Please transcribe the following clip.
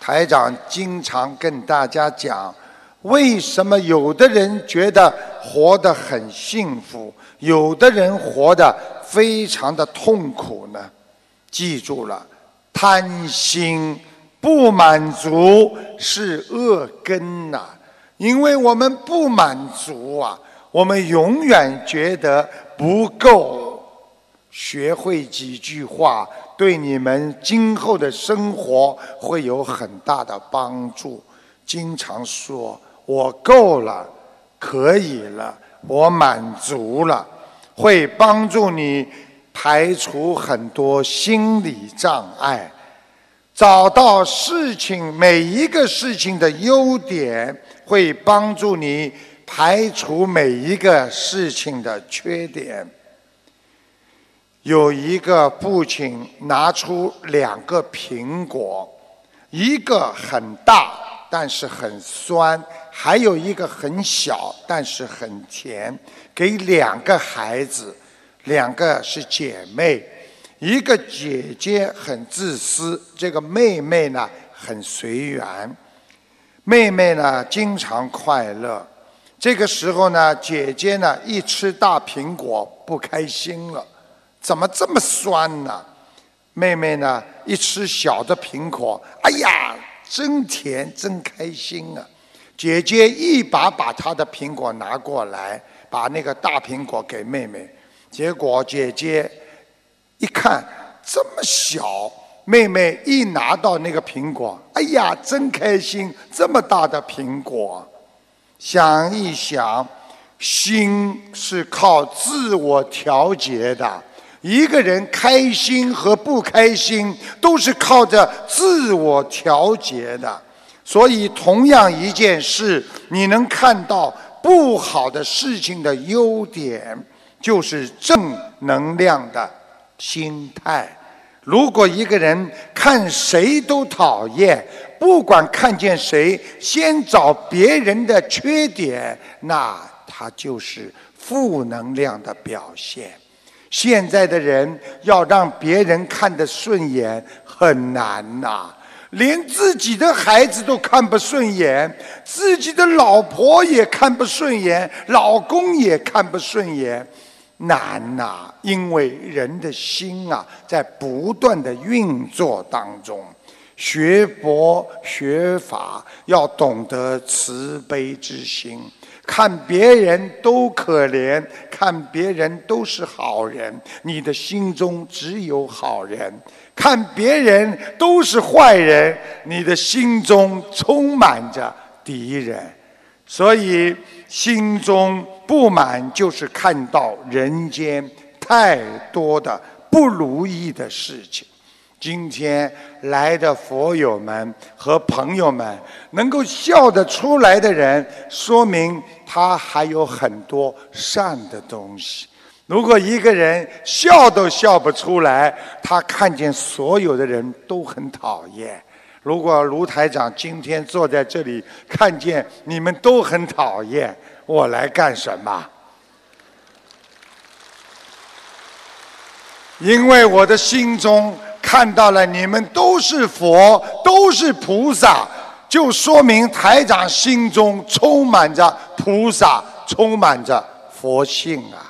台长经常跟大家讲，为什么有的人觉得活得很幸福，有的人活得非常的痛苦呢？记住了，贪心不满足是恶根呐、因为我们不满足啊，我们永远觉得不够。学会几句话，对你们今后的生活会有很大的帮助。经常说“我够了，可以了，我满足了”，会帮助你排除很多心理障碍，找到事情每一个事情的优点，会帮助你排除每一个事情的缺点。有一个父亲拿出两个苹果，一个很大，但是很酸；还有一个很小，但是很甜，给两个孩子，两个是姐妹，一个姐姐很自私，这个妹妹呢很随缘。妹妹呢经常快乐，这个时候呢，姐姐呢一吃大苹果不开心了。怎么这么酸呢？妹妹呢？一吃小的苹果，哎呀，真甜，真开心啊！姐姐一把把她的苹果拿过来，把那个大苹果给妹妹。结果姐姐一看这么小，妹妹一拿到那个苹果，哎呀，真开心！这么大的苹果，想一想，心是靠自我调节的。一个人开心和不开心都是靠着自我调节的，所以同样一件事，你能看到不好的事情的优点，就是正能量的心态。如果一个人看谁都讨厌，不管看见谁，先找别人的缺点，那他就是负能量的表现。现在的人要让别人看得顺眼很难呐，连自己的孩子都看不顺眼，自己的老婆也看不顺眼，老公也看不顺眼，难呐！因为人的心啊，在不断的运作当中，学佛学法要懂得慈悲之心。看别人都可怜，看别人都是好人，你的心中只有好人；看别人都是坏人，你的心中充满着敌人。所以，心中不满就是看到人间太多的不如意的事情。今天来的佛友们和朋友们，能够笑得出来的人，说明他还有很多善的东西。如果一个人笑都笑不出来，他看见所有的人都很讨厌。如果卢台长今天坐在这里，看见你们都很讨厌，我来干什么？因为我的心中。看到了，你们都是佛，都是菩萨，就说明台长心中充满着菩萨，充满着佛性啊。